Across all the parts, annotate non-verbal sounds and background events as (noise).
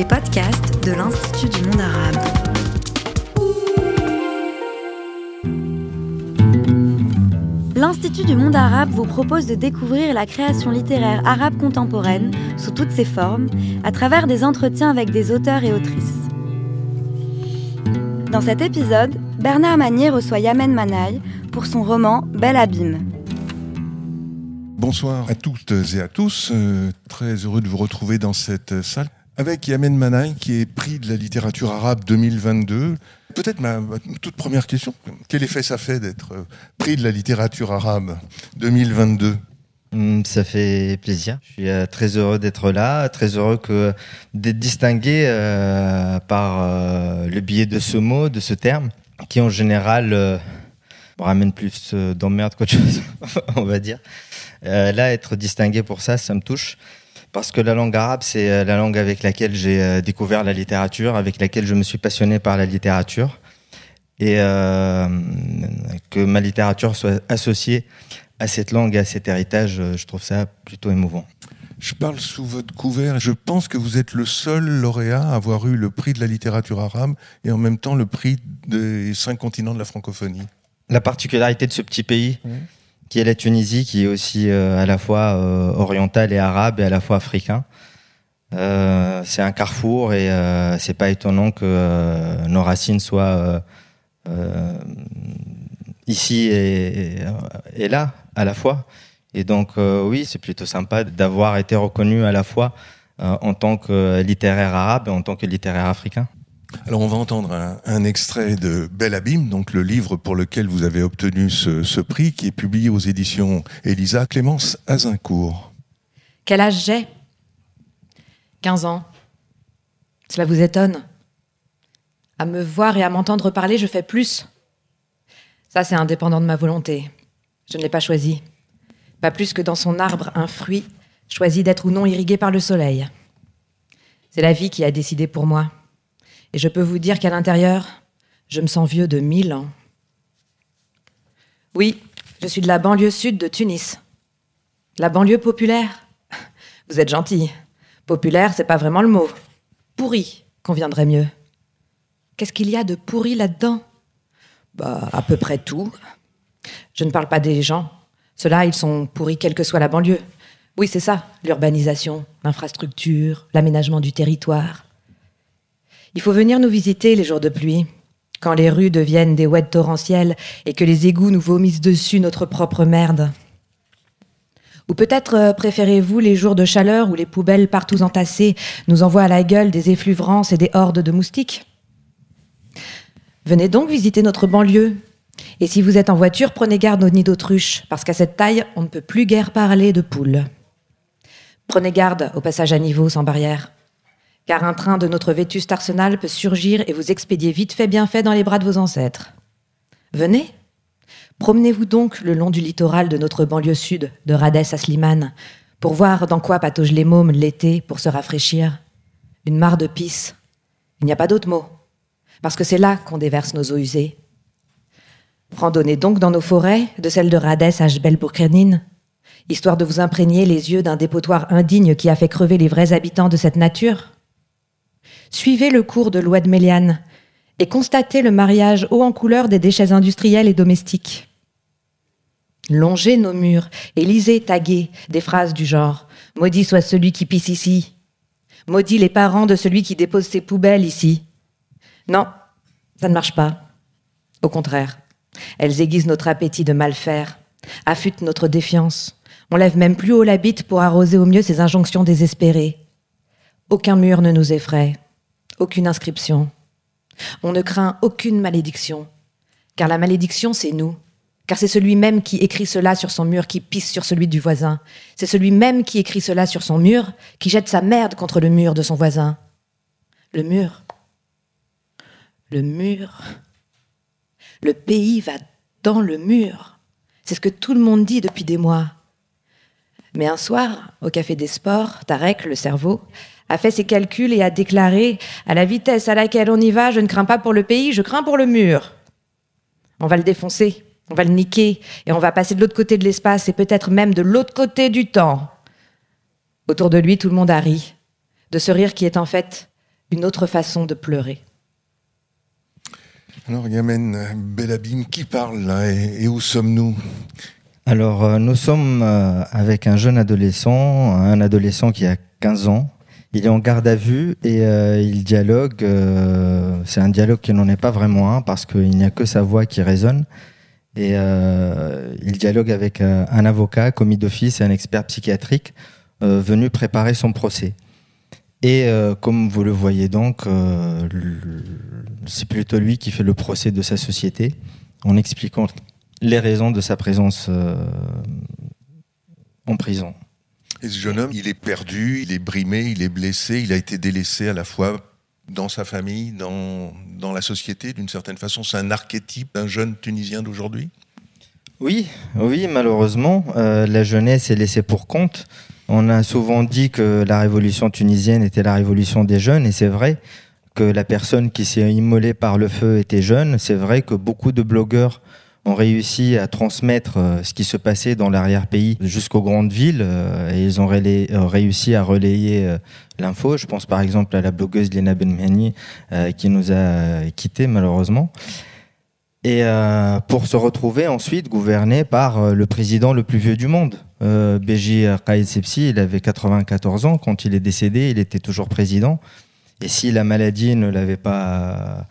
les podcasts de l'Institut du monde arabe. L'Institut du monde arabe vous propose de découvrir la création littéraire arabe contemporaine sous toutes ses formes, à travers des entretiens avec des auteurs et autrices. Dans cet épisode, Bernard Manier reçoit Yamen Manaï pour son roman Bel Abîme. Bonsoir à toutes et à tous. Euh, très heureux de vous retrouver dans cette salle avec Yamen Manaï, qui est prix de la littérature arabe 2022. Peut-être ma, toute première question, quel effet ça fait d'être euh, prix de la littérature arabe 2022 hum, ça fait plaisir. Je suis euh, très heureux d'être là, très heureux que d'être distingué par le biais de ce mot, de ce terme, qui en général ramène plus d'emmerde qu'autre chose, (laughs) on va dire. Euh, là, être distingué pour ça, ça me touche. Parce que la langue arabe, c'est euh, la langue avec laquelle j'ai euh, découvert la littérature, avec laquelle je me suis passionné par la littérature. Et que ma littérature soit associée à cette langue et à cet héritage, je trouve ça plutôt émouvant. Je parle sous votre couvert je pense que vous êtes le seul lauréat à avoir eu le prix de la littérature arabe et en même temps le prix des cinq continents de la francophonie. La particularité de ce petit pays, mmh qui est la Tunisie, qui est aussi euh, à la fois euh, orientale et arabe et à la fois africain. Euh, c'est un carrefour et c'est pas étonnant que nos racines soient ici et, et, là à la fois. Et donc oui, c'est plutôt sympa d'avoir été reconnu à la fois en tant que littéraire arabe et en tant que littéraire africain. Alors on va entendre un, extrait de Bel Abîme, donc le livre pour lequel vous avez obtenu ce, prix, qui est publié aux éditions Elisa Clémence Azincourt. Quel âge j'ai? 15 ans. Cela vous étonne? À me voir et à m'entendre parler, je fais plus. Ça, c'est indépendant de ma volonté. Je ne l'ai pas choisi. Pas plus que dans son arbre, un fruit, choisi d'être ou non irrigué par le soleil. C'est la vie qui a décidé pour moi. Et je peux vous dire qu'à l'intérieur, je me sens vieux de mille ans. Oui, je suis de la banlieue sud de Tunis. La banlieue populaire. (laughs) Vous êtes gentil. Populaire, c'est pas vraiment le mot. Pourri conviendrait mieux. Qu'est-ce qu'il y a de pourri là-dedans? Bah, à peu près tout. Je ne parle pas des gens. Ceux-là, ils sont pourris quelle que soit la banlieue. Oui, c'est ça, l'urbanisation, l'infrastructure, l'aménagement du territoire. Il faut venir nous visiter les jours de pluie, quand les rues deviennent des ouettes torrentielles et que les égouts nous vomissent dessus notre propre merde. Ou peut-être euh, préférez-vous les jours de chaleur où les poubelles partout entassées nous envoient à la gueule des effluvrances et des hordes de moustiques? Venez donc visiter notre banlieue. Et si vous êtes en voiture, prenez garde aux nids d'autruche, parce qu'à cette taille, on ne peut plus guère parler de poules. Prenez garde au passage à niveau sans barrière car un train de notre vétuste arsenal peut surgir et vous expédier vite fait bien fait dans les bras de vos ancêtres. Venez, promenez-vous donc le long du littoral de notre banlieue sud, de Radès à Slimane, pour voir dans quoi patauge les mômes l'été pour se rafraîchir. Une mare de pisse. Il n'y a pas d'autre mot, parce que c'est là qu'on déverse nos eaux usées. Randonnez donc dans nos forêts, de celles de Radès à jbel histoire de vous imprégner les yeux d'un dépotoir indigne qui a fait crever les vrais habitants de cette nature. Suivez le cours de l'Oued Méliane et constatez le mariage haut en couleur des déchets industriels et domestiques. Longez nos murs et lisez taguer des phrases du genre Maudit soit celui qui pisse ici. Maudit les parents de celui qui dépose ses poubelles ici. Non, ça ne marche pas. Au contraire, elles aiguisent notre appétit de mal faire, affûtent notre défiance. On lève même plus haut la bite pour arroser au mieux ces injonctions désespérées. Aucun mur ne nous effraie aucune inscription. On ne craint aucune malédiction, car la malédiction, c'est nous. Car c'est celui même qui écrit cela sur son mur qui pisse sur celui du voisin. C'est celui même qui écrit cela sur son mur qui jette sa merde contre le mur de son voisin. Le mur. Le mur. Le pays va dans le mur. C'est ce que tout le monde dit depuis des mois. Mais un soir, au Café des Sports, Tarek, le cerveau, a fait ses calculs et a déclaré À la vitesse à laquelle on y va, je ne crains pas pour le pays, je crains pour le mur. On va le défoncer, on va le niquer, et on va passer de l'autre côté de l'espace et peut-être même de l'autre côté du temps. Autour de lui, tout le monde a ri, de ce rire qui est en fait une autre façon de pleurer. Alors, Yamen Belabim, qui parle là et, où sommes-nous? Alors, euh, nous sommes euh, avec un jeune adolescent, un adolescent qui a 15 ans. Il est en garde à vue et euh, il dialogue. c'est un dialogue qui n'en est pas vraiment un parce qu'il n'y a que sa voix qui résonne. Et il dialogue avec un avocat, commis d'office et un expert psychiatrique venu préparer son procès. Et euh, comme vous le voyez donc, euh, c'est plutôt lui qui fait le procès de sa société en expliquant les raisons de sa présence euh, en prison. Et ce jeune homme, il est perdu, il est brimé, il est blessé, il a été délaissé à la fois dans sa famille, dans, dans la société, d'une certaine façon. C'est un archétype d'un jeune Tunisien d'aujourd'hui? Oui, oui, malheureusement, la jeunesse est laissée pour compte. On a souvent dit que la révolution tunisienne était la révolution des jeunes, et c'est vrai que la personne qui s'est immolée par le feu était jeune. C'est vrai que beaucoup de blogueurs ont réussi à transmettre euh, ce qui se passait dans l'arrière-pays jusqu'aux grandes villes euh, et ils ont euh, réussi à relayer l'info. Je pense par exemple à la blogueuse Lena Benmani qui nous a quittés malheureusement. Et pour se retrouver ensuite gouverné par le président le plus vieux du monde, Béji Sepsi, il avait 94 ans. Quand il est décédé, il était toujours président. Et si la maladie ne l'avait pas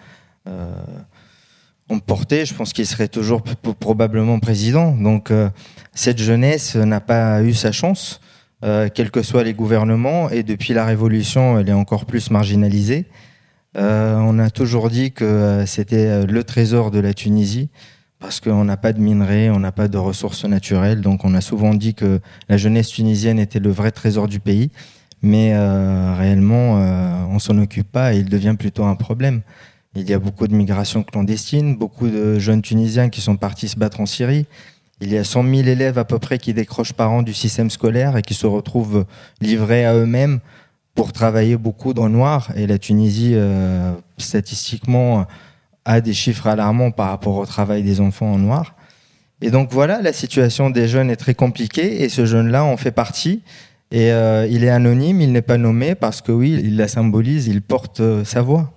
emporté, je pense qu'il serait toujours probablement président. Donc euh, cette jeunesse n'a pas eu sa chance, euh, quels que soient les gouvernements. Et depuis la Révolution, elle est encore plus marginalisée. on a toujours dit que c'était le trésor de la Tunisie parce qu'on n'a pas de minerais, on n'a pas de ressources naturelles. Donc on a souvent dit que la jeunesse tunisienne était le vrai trésor du pays, mais euh, réellement euh, on s'en occupe pas et il devient plutôt un problème. Il y a beaucoup de migrations clandestines, beaucoup de jeunes Tunisiens qui sont partis se battre en Syrie. Il y a 100 000 élèves à peu près qui décrochent par an du système scolaire et qui se retrouvent livrés à eux-mêmes pour travailler beaucoup dans le noir. Et la Tunisie, euh, statistiquement, a des chiffres alarmants par rapport au travail des enfants en noir. Et donc voilà, la situation des jeunes est très compliquée et ce jeune-là en fait partie. Et euh, il est anonyme, il n'est pas nommé parce que oui, il la symbolise, il porte euh, sa voix.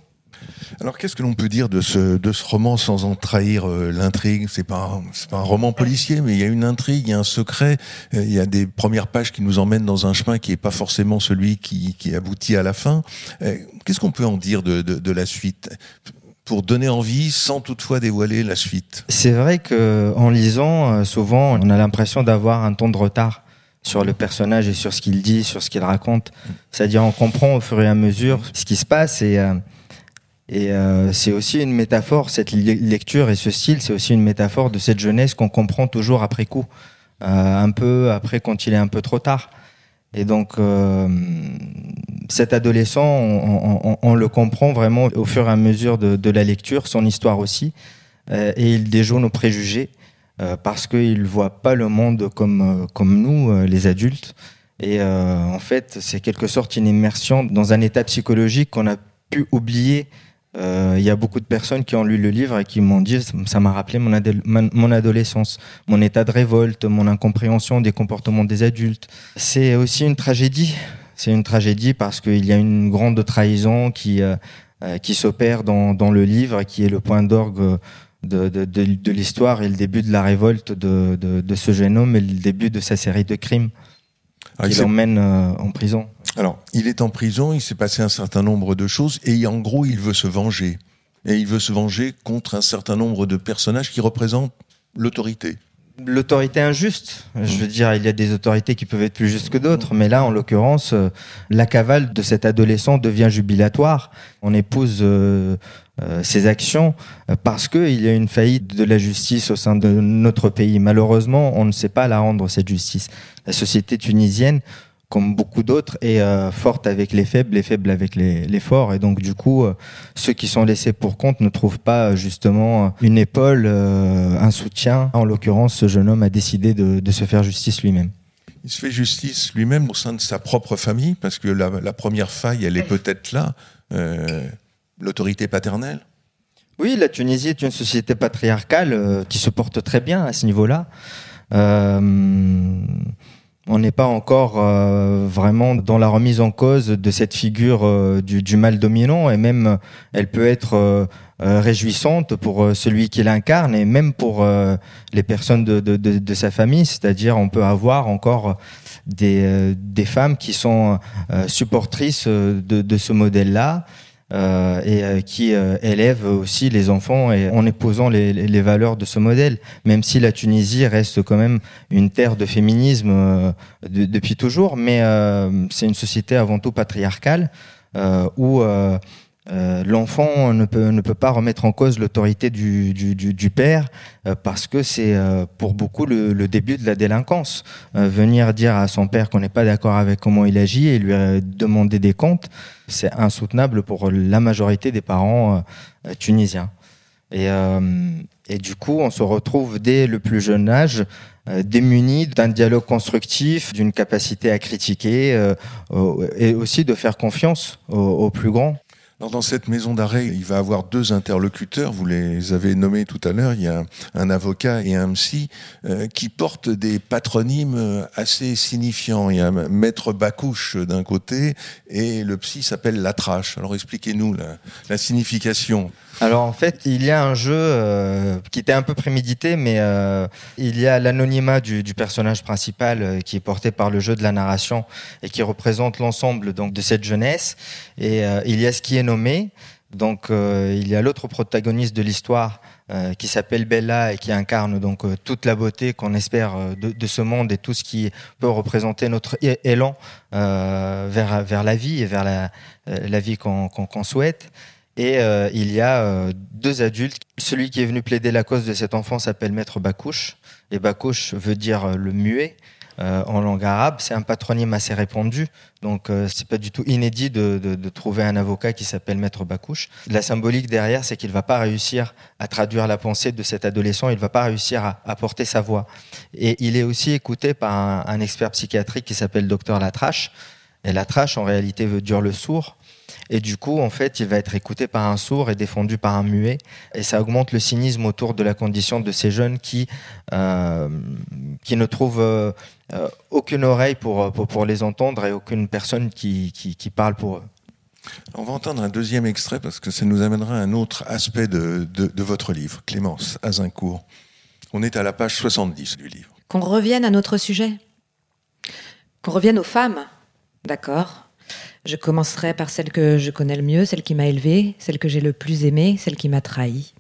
Alors qu'est-ce que l'on peut dire de ce, de ce roman sans en trahir euh, l'intrigue? C'est pas c'est pas un roman policier, mais il y a une intrigue, il y a un secret, il y a des premières pages qui nous emmènent dans un chemin qui n'est pas forcément celui qui, qui aboutit à la fin. Qu'est-ce qu'on peut en dire de, de, de la suite? Pour donner envie sans toutefois dévoiler la suite. C'est vrai que en lisant, euh, souvent, on a l'impression d'avoir un temps de retard sur le personnage et sur ce qu'il dit, sur ce qu'il raconte. C'est-à-dire, on comprend au fur et à mesure ce qui se passe et euh, et euh, c'est aussi une métaphore, cette lecture et ce style, c'est aussi une métaphore de cette jeunesse qu'on comprend toujours après coup, un peu après quand il est un peu trop tard. Et donc, euh, cet adolescent, on, le comprend vraiment au fur et à mesure de, la lecture, son histoire aussi, euh, et il déjoue nos préjugés euh, parce qu'il ne voit pas le monde comme, comme nous, les adultes. Et en fait, c'est quelque sorte une immersion dans un état psychologique qu'on a pu oublier euh, il y a beaucoup de personnes qui ont lu le livre et qui m'ont dit ça m'a rappelé mon, adolescence, mon état de révolte, mon incompréhension des comportements des adultes. C'est aussi une tragédie. C'est une tragédie parce qu'il y a une grande trahison qui, euh, euh, qui s'opère dans, dans le livre, qui est le point d'orgue de, de, de, de l'histoire et le début de la révolte de, de, ce jeune homme et le début de sa série de crimes ah, qui l'emmène en prison. Alors, il est en prison, il s'est passé un certain nombre de choses, et en gros, il veut se venger. Et il veut se venger contre un certain nombre de personnages qui représentent l'autorité. L'autorité injuste. Je veux dire, il y a des autorités qui peuvent être plus justes que d'autres, mais là, en l'occurrence, euh, la cavale de cet adolescent devient jubilatoire. On épouse euh, euh, ses actions parce qu'il y a une faillite de la justice au sein de notre pays. Malheureusement, on ne sait pas la rendre, cette justice. La société tunisienne comme beaucoup d'autres, est euh, forte avec les faibles, les faibles avec les, forts. Et donc, du coup, euh, ceux qui sont laissés pour compte ne trouvent pas justement une épaule, euh, un soutien. En l'occurrence, ce jeune homme a décidé de, se faire justice lui-même. Il se fait justice lui-même au sein de sa propre famille, parce que la, première faille, elle est peut-être là, l'autorité paternelle. Oui, la Tunisie est une société patriarcale qui se porte très bien à ce niveau-là. On n'est pas encore euh, vraiment dans la remise en cause de cette figure euh, du, mal dominant et même elle peut être euh, réjouissante pour celui qui l'incarne et même pour les personnes de, sa famille. C'est-à-dire on peut avoir encore des, femmes qui sont supportrices de, ce modèle-là euh, et euh, qui euh, élève aussi les enfants et en épousant les, les, valeurs de ce modèle, même si la Tunisie reste quand même une terre de féminisme depuis toujours, mais c'est une société avant tout patriarcale où euh, l'enfant ne peut, ne peut pas remettre en cause l'autorité du, du, père euh, parce que c'est euh, pour beaucoup le, le, début de la délinquance. venir dire à son père qu'on n'est pas d'accord avec comment il agit et lui demander des comptes, c'est insoutenable pour la majorité des parents tunisiens. Et, et, du coup, on se retrouve dès le plus jeune âge démunis d'un dialogue constructif, d'une capacité à critiquer et aussi de faire confiance aux, aux plus grands dans cette maison d'arrêt, il va avoir deux interlocuteurs. Vous les avez nommés tout à l'heure. Il y a un, avocat et un psy euh, qui portent des patronymes euh, assez signifiants. Il y a Maître Bacouche d'un côté et le psy s'appelle Latrache. Alors expliquez-nous la, signification. Alors en fait, il y a un jeu euh, qui était un peu prémédité, mais euh, il y a l'anonymat du, du, personnage principal euh, qui est porté par le jeu de la narration et qui représente l'ensemble donc de cette jeunesse. Et il y a ce qui est nommé. Donc il y a l'autre protagoniste de l'histoire qui s'appelle Bella et qui incarne donc toute la beauté qu'on espère de, ce monde et tout ce qui peut représenter notre élan vers vers la vie et vers la, la vie qu'on qu souhaite. Et euh, il y a euh, deux adultes. Celui qui est venu plaider la cause de cet enfant s'appelle Maître Bakouche. Et Bakouche veut dire euh, le muet en langue arabe. C'est un patronyme assez répandu. Donc c'est pas du tout inédit de, trouver un avocat qui s'appelle Maître Bakouche. La symbolique derrière, c'est qu'il va pas réussir à traduire la pensée de cet adolescent. Il va pas réussir à, porter sa voix. Et il est aussi écouté par un, un expert psychiatrique qui s'appelle Docteur Latrache. Et Latrache, en réalité, veut dire le sourd. Et du coup, en fait, il va être écouté par un sourd et défendu par un muet. Et ça augmente le cynisme autour de la condition de ces jeunes qui, euh, qui ne trouvent euh, euh, aucune oreille pour, pour, pour, les entendre et aucune personne qui, qui, qui, parle pour eux. On va entendre un deuxième extrait parce que ça nous amènera à un autre aspect de, de, de votre livre, Clémence Azincourt. On est à la page 70 du livre. Qu'on revienne à notre sujet. Qu'on revienne aux femmes. D'accord. Je commencerai par celle que je connais le mieux, celle qui m'a élevée, celle que j'ai le plus aimée, celle qui m'a trahi.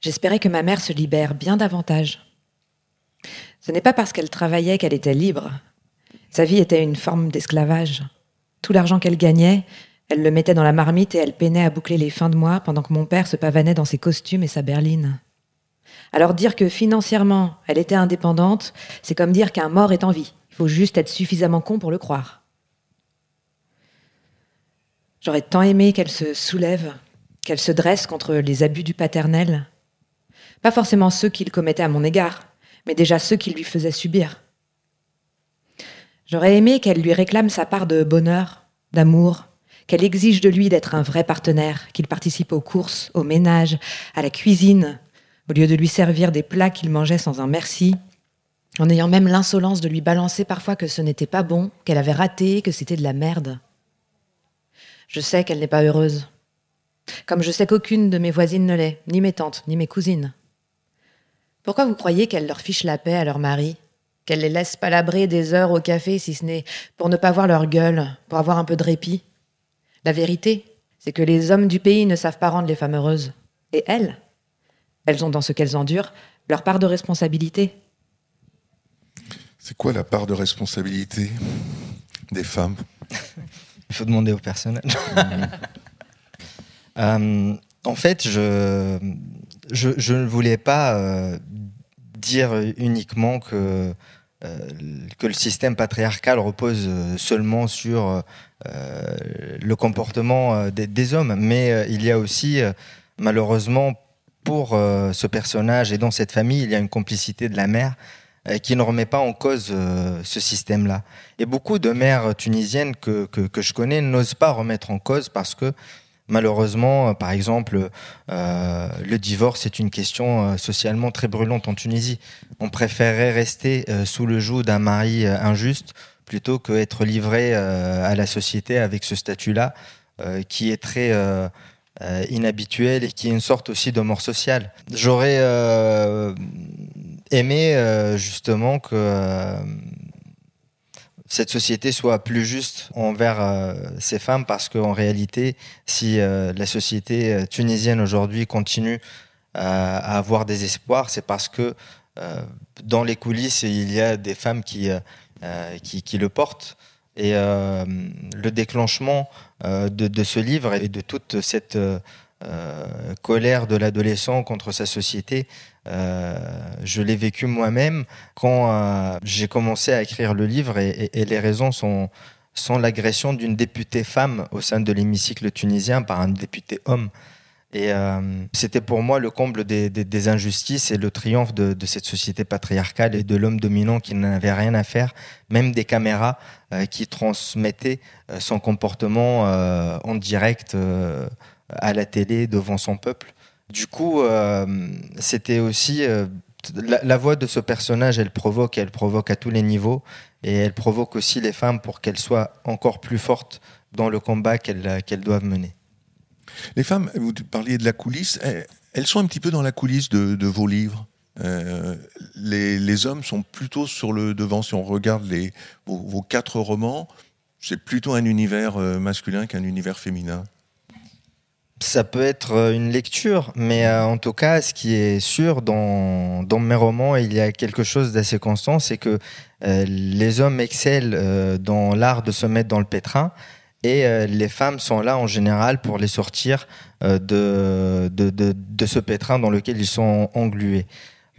J'espérais que ma mère se libère bien davantage. Ce n'est pas parce qu'elle travaillait qu'elle était libre. Sa vie était une forme d'esclavage. Tout l'argent qu'elle gagnait, elle le mettait dans la marmite et elle peinait à boucler les fins de mois pendant que mon père se pavanait dans ses costumes et sa berline. Alors dire que financièrement elle était indépendante, c'est comme dire qu'un mort est en vie. Il faut juste être suffisamment con pour le croire. J'aurais tant aimé qu'elle se soulève, qu'elle se dresse contre les abus du paternel. Pas forcément ceux qu'il commettait à mon égard, mais déjà ceux qu'il lui faisait subir. J'aurais aimé qu'elle lui réclame sa part de bonheur, d'amour, qu'elle exige de lui d'être un vrai partenaire, qu'il participe aux courses, au ménage, à la cuisine, au lieu de lui servir des plats qu'il mangeait sans un merci, en ayant même l'insolence de lui balancer parfois que ce n'était pas bon, qu'elle avait raté, que c'était de la merde. Je sais qu'elle n'est pas heureuse. Comme je sais qu'aucune de mes voisines ne l'est, ni mes tantes, ni mes cousines. Pourquoi vous croyez qu'elle leur fiche la paix à leur mari? Qu'elle les laisse palabrer des heures au café, si ce n'est pour ne pas voir leur gueule, pour avoir un peu de répit? La vérité, c'est que les hommes du pays ne savent pas rendre les femmes heureuses. Et elles Elles ont dans ce qu'elles endurent leur part de responsabilité. C'est quoi la part de responsabilité des femmes? Il faut demander au personnage. (laughs) euh, en fait, je, je, je, ne voulais pas euh, dire uniquement que, euh, que le système patriarcal repose euh, seulement sur euh, le comportement des, hommes, mais il y a aussi, malheureusement, pour ce personnage et dans cette famille, il y a une complicité de la mère qui ne remet pas en cause ce système-là. Et beaucoup de mères tunisiennes que, que je connais n'osent pas remettre en cause parce que Malheureusement, par exemple, le divorce est une question socialement très brûlante en Tunisie. On préférerait rester sous le joug d'un mari injuste plutôt qu'être livré à la société avec ce statut-là, qui est très inhabituel et qui est une sorte aussi de mort sociale. J'aurais aimé justement que cette société soit plus juste envers euh, ces femmes parce qu'en réalité, si euh, la société euh, tunisienne aujourd'hui continue à avoir des espoirs, c'est parce que dans les coulisses, il y a des femmes qui, qui, le portent. Et le déclenchement de, ce livre et de toute cette colère de l'adolescent contre sa société, je l'ai vécu moi-même quand euh, j'ai commencé à écrire le livre et, les raisons sont, sont l'agression d'une députée femme au sein de l'hémicycle tunisien par un député homme. Et euh, c'était pour moi le comble des, injustices et le triomphe de, cette société patriarcale et de l'homme dominant qui n'avait rien à faire, même des caméras qui transmettaient son comportement en direct à la télé devant son peuple. Du coup, euh, c'était aussi euh, la, voix de ce personnage, elle provoque, elle provoque à tous les niveaux, et elle provoque aussi les femmes pour qu'elles soient encore plus fortes dans le combat qu'elles doivent mener. Les femmes, vous parliez de la coulisse, elles sont un petit peu dans la coulisse de, vos livres. Euh, les, hommes sont plutôt sur le devant. Si on regarde les, vos quatre romans, c'est plutôt un univers masculin qu'un univers féminin. Ça peut être euh, une lecture, mais euh, en tout cas, ce qui est sûr dans, mes romans, il y a quelque chose d'assez constant, c'est que euh, les hommes excellent dans l'art de se mettre dans le pétrin, et les femmes sont là en général pour les sortir de, de, ce pétrin dans lequel ils sont englués.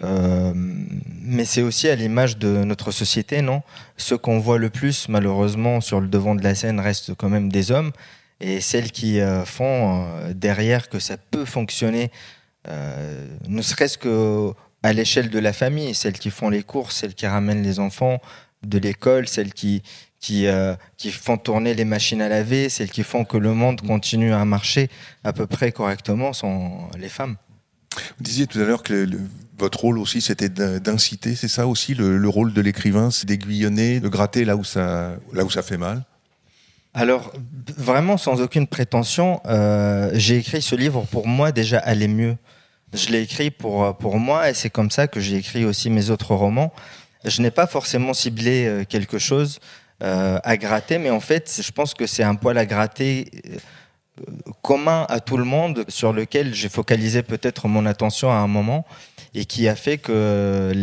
mais c'est aussi à l'image de notre société, non? Ce qu'on voit le plus, malheureusement, sur le devant de la scène reste quand même des hommes et celles qui euh, font euh, derrière que ça peut fonctionner, euh, ne serait-ce que à l'échelle de la famille, celles qui font les courses, celles qui ramènent les enfants de l'école, celles qui qui, qui font tourner les machines à laver, celles qui font que le monde continue à marcher à peu près correctement sont les femmes. Vous disiez tout à l'heure que votre rôle aussi, c'était d'inciter. C'est ça aussi le, le rôle de l'écrivain, c'est d'aiguillonner, de gratter là où ça, là où ça fait mal? Alors, vraiment sans aucune prétention, euh, j'ai écrit ce livre pour moi déjà aller mieux. Je l'ai écrit pour, pour moi et c'est comme ça que j'ai écrit aussi mes autres romans. Je n'ai pas forcément ciblé euh, quelque chose euh, à gratter, mais en fait, je pense que c'est un poil à gratter commun à tout le monde sur lequel j'ai focalisé peut-être mon attention à un moment et qui a fait que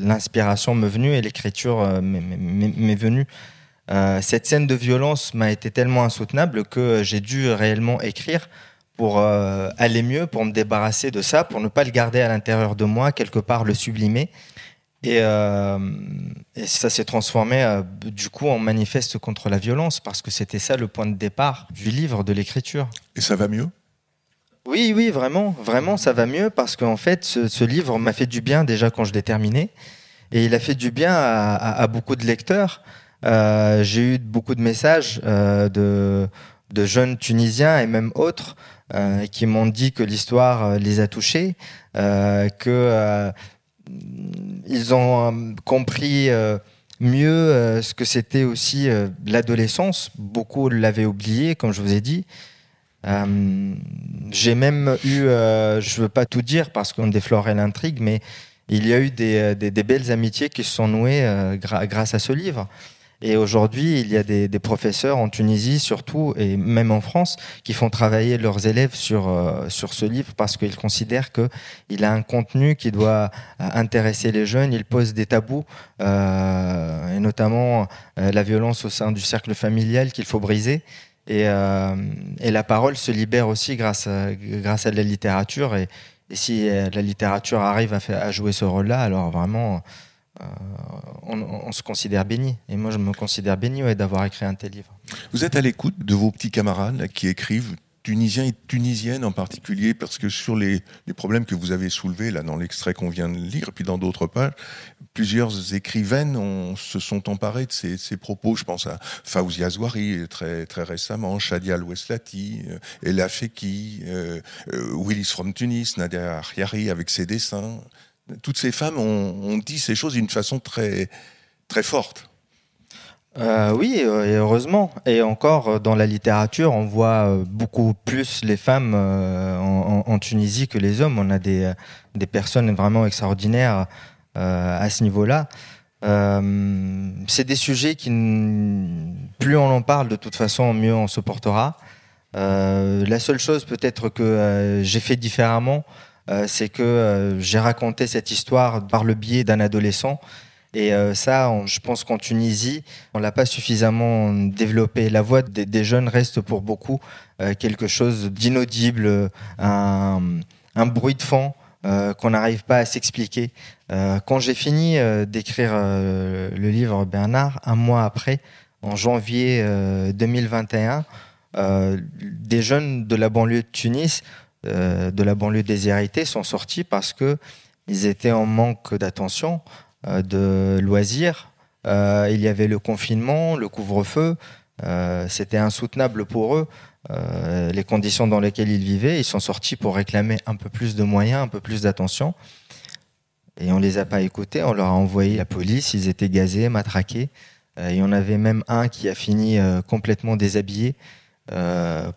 l'inspiration m'est venue et l'écriture m'est venue. Euh, cette scène de violence m'a été tellement insoutenable que j'ai dû réellement écrire pour euh, aller mieux, pour me débarrasser de ça, pour ne pas le garder à l'intérieur de moi, quelque part le sublimer. Et, euh, ça s'est transformé du coup en manifeste contre la violence, parce que c'était ça le point de départ du livre, de l'écriture. Et ça va mieux? Oui, oui, vraiment, vraiment, ça va mieux, parce qu'en fait, ce, livre m'a fait du bien déjà quand je l'ai terminé, et il a fait du bien à beaucoup de lecteurs. Euh, j'ai eu beaucoup de messages euh, de, jeunes Tunisiens et même autres euh, qui m'ont dit que l'histoire les a touchés, que ils ont compris mieux ce que c'était aussi l'adolescence. Beaucoup l'avaient oublié, comme je vous ai dit. J'ai même eu, je veux pas tout dire parce qu'on déflorait l'intrigue, mais il y a eu des, belles amitiés qui se sont nouées grâce à ce livre. Et aujourd'hui, il y a des, professeurs en Tunisie surtout, et même en France, qui font travailler leurs élèves sur, euh, sur ce livre parce qu'ils considèrent qu'il a un contenu qui doit euh, intéresser les jeunes. Il pose des tabous, euh, et notamment la violence au sein du cercle familial qu'il faut briser. Et, la parole se libère aussi grâce à, grâce à la littérature. Et, si la littérature arrive à jouer ce rôle-là, alors vraiment euh, on, se considère béni. Et moi, je me considère béni d'avoir écrit un tel livre. Vous êtes à l'écoute de vos petits camarades qui écrivent Tunisiens et Tunisiennes en particulier, parce que sur les, problèmes que vous avez soulevés là dans l'extrait qu'on vient de lire, puis dans d'autres pages, plusieurs écrivaines se sont emparées de ces, propos. Je pense à Faouzia Zouari très, très récemment, Shadia Al-Weslati, euh, Ella Feki, euh, euh, Willis from Tunis, Nadia Ariari avec ses dessins. Toutes ces femmes ont, dit ces choses d'une façon très, très forte. Euh, oui, et heureusement. Et encore, euh, dans la littérature, on voit euh, beaucoup plus les femmes en, Tunisie que les hommes. On a des, des personnes vraiment extraordinaires à ce niveau-là. c'est des sujets qui, plus on en parle, de toute façon, mieux on se portera. la seule chose peut-être que j'ai fait différemment, c'est que j'ai raconté cette histoire par le biais d'un adolescent et euh, ça, je pense qu'en Tunisie, on l'a pas suffisamment développé. La voix des, jeunes reste pour beaucoup euh, quelque chose d'inaudible, un, bruit de fond euh, qu'on n'arrive pas à s'expliquer. quand j'ai fini d'écrire le livre Bernard, un mois après, en janvier 2021, des jeunes de la banlieue de Tunis, de la banlieue déshéritée, sont sortis parce que ils étaient en manque d'attention, euh, de loisirs. Euh, il y avait le confinement, le couvre-feu. Euh, c'était insoutenable pour eux. les conditions dans lesquelles ils vivaient, ils sont sortis pour réclamer un peu plus de moyens, un peu plus d'attention. Et on les a pas écoutés, on leur a envoyé la police, ils étaient gazés, matraqués. il y en avait même un qui a fini complètement déshabillé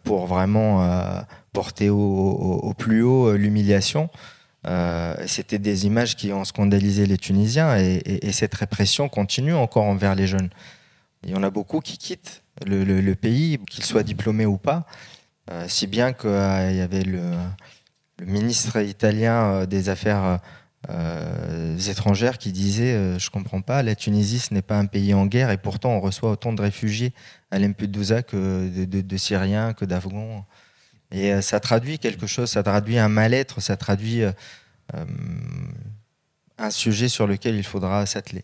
pour vraiment porter au, plus haut l'humiliation. Euh, c'était des images qui ont scandalisé les Tunisiens et, cette répression continue encore envers les jeunes. Il y en a beaucoup qui quittent le, pays, qu'ils soient diplômés ou pas, euh, si bien qu'il euh, y avait le, ministre italien des Affaires étrangères qui disait Je comprends pas, la Tunisie, ce n'est pas un pays en guerre et pourtant on reçoit autant de réfugiés à Lampedusa que de Syriens, que d'Afghans. Et euh, ça traduit quelque chose, ça traduit un mal-être, ça traduit euh, euh, un sujet sur lequel il faudra s'atteler.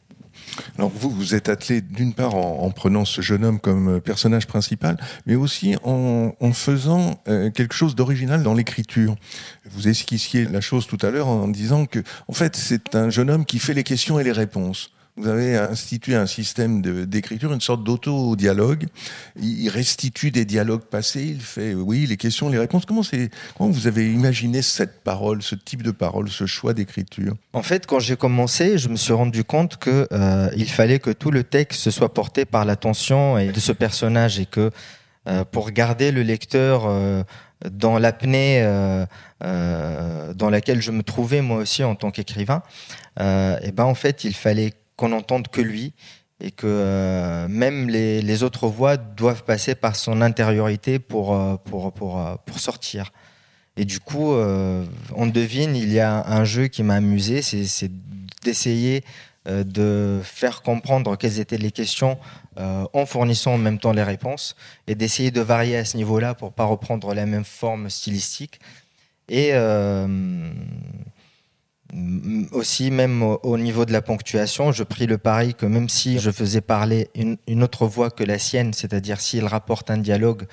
Alors vous, vous êtes attelé d'une part en, prenant ce jeune homme comme personnage principal, mais aussi en, faisant quelque chose d'original dans l'écriture. Vous esquissiez la chose tout à l'heure en disant que, en fait, c'est un jeune homme qui fait les questions et les réponses. Vous avez institué un système d'écriture, une sorte d'auto-dialogue. Il restitue des dialogues passés. Il fait, oui, les questions, les réponses. Comment, comment vous avez imaginé cette parole, ce type de parole, ce choix d'écriture? En fait, quand j'ai commencé, je me suis rendu compte que euh, fallait que tout le texte soit porté par l'attention de ce personnage et que euh, pour garder le lecteur euh, dans l'apnée dans laquelle je me trouvais moi aussi en tant qu'écrivain, et ben en fait il fallait qu'on n'entende que lui et que euh, même les, autres voix doivent passer par son intériorité pour, euh, pour, pour, euh, pour sortir. Et du coup, on devine, il y a un jeu qui m'a amusé, c'est d'essayer de faire comprendre quelles étaient les questions en fournissant en même temps les réponses et d'essayer de varier à ce niveau-là pour pas reprendre la même forme stylistique. Et aussi, même au, niveau de la ponctuation, je pris le pari que même si je faisais parler une, autre voix que la sienne, c'est-à-dire s'il rapporte un dialogue,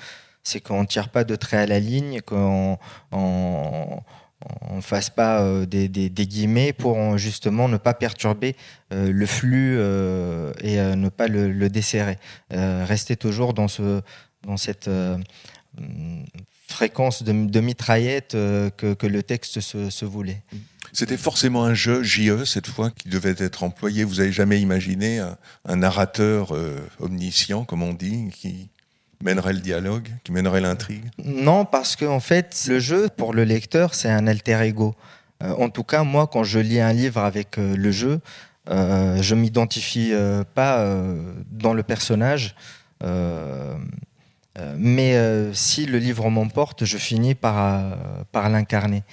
c'est qu'on ne tire pas de trait à la ligne, qu'on ne fasse pas euh, des, guillemets pour justement ne pas perturber euh, le flux euh, et ne pas le, desserrer. rester toujours dans, ce, dans cette fréquence de, mitraillette que, le texte se voulait. C'était forcément un jeu JE cette fois qui devait être employé. Vous avez jamais imaginé un, narrateur euh, omniscient, comme on dit, qui mènerait le dialogue, qui mènerait l'intrigue? Non, parce qu'en en fait, le jeu pour le lecteur, c'est un alter ego. Euh, en tout cas, moi, quand je lis un livre avec euh, le jeu, je m'identifie pas dans le personnage. mais si le livre m'emporte, je finis par, par l'incarner.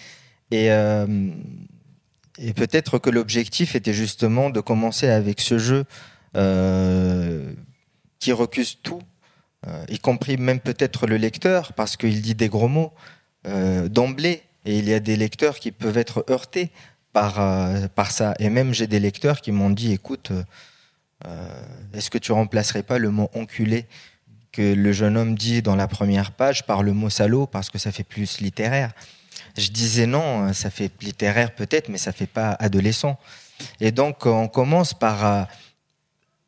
Et, et peut-être que l'objectif était justement de commencer avec ce jeu euh, qui recuse tout, euh, y compris même peut-être le lecteur, parce qu'il dit des gros mots d'emblée. Et il y a des lecteurs qui peuvent être heurtés par, par ça. Et même j'ai des lecteurs qui m'ont dit, écoute, est-ce que tu remplacerais pas le mot enculé que le jeune homme dit dans la première page par le mot salaud parce que ça fait plus littéraire? Je disais non, ça fait littéraire peut-être, mais ça fait pas adolescent. Et donc on commence par euh,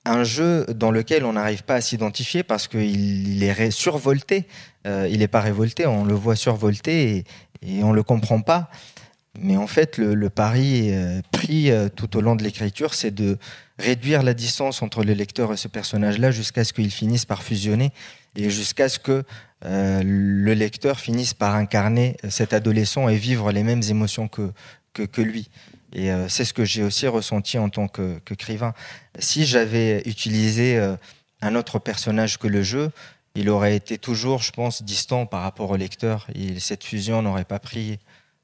un jeu dans lequel on n'arrive pas à s'identifier parce qu'il est survolté. Euh, il n'est pas révolté, on le voit survolté et, et on le comprend pas. Mais en fait, le, pari euh, pris euh, tout au long de l'écriture, c'est de réduire la distance entre le lecteur et ce personnage-là jusqu'à ce qu'il finisse par fusionner et jusqu'à ce que euh, le lecteur finisse par incarner cet adolescent et vivre les mêmes émotions que, que, lui. Et c'est ce que j'ai aussi ressenti en tant qu'écrivain. si j'avais utilisé un autre personnage que le jeu, il aurait été toujours, je pense, distant par rapport au lecteur. Et cette fusion n'aurait pas pris